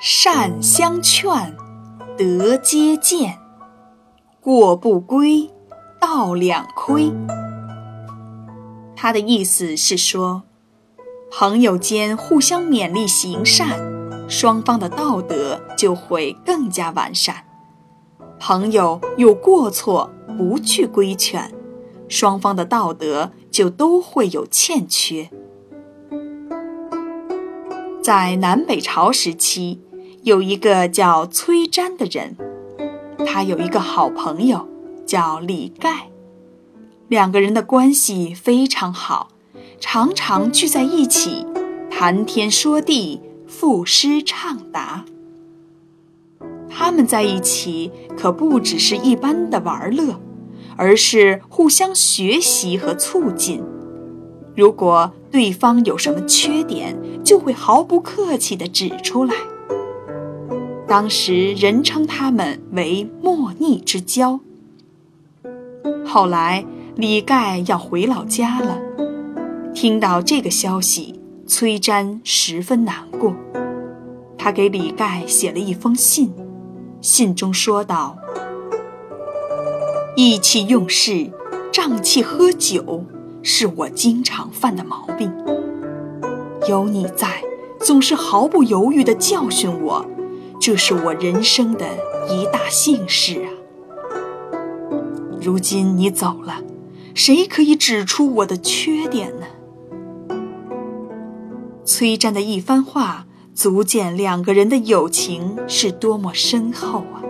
善相劝，德皆见。过不归，道两亏。他的意思是说，朋友间互相勉励行善，双方的道德就会更加完善。朋友有过错不去规劝，双方的道德就都会有欠缺。在南北朝时期，有一个叫崔瞻的人，他有一个好朋友叫李盖，两个人的关系非常好，常常聚在一起谈天说地、赋诗唱答。他们在一起可不只是一般的玩乐，而是互相学习和促进。如果对方有什么缺点，就会毫不客气地指出来。当时人称他们为莫逆之交。后来李盖要回老家了，听到这个消息，崔瞻十分难过。他给李盖写了一封信，信中说道：“意气用事，胀气喝酒。”是我经常犯的毛病。有你在，总是毫不犹豫地教训我，这是我人生的一大幸事啊。如今你走了，谁可以指出我的缺点呢？崔湛的一番话，足见两个人的友情是多么深厚啊。